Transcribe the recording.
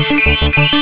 Música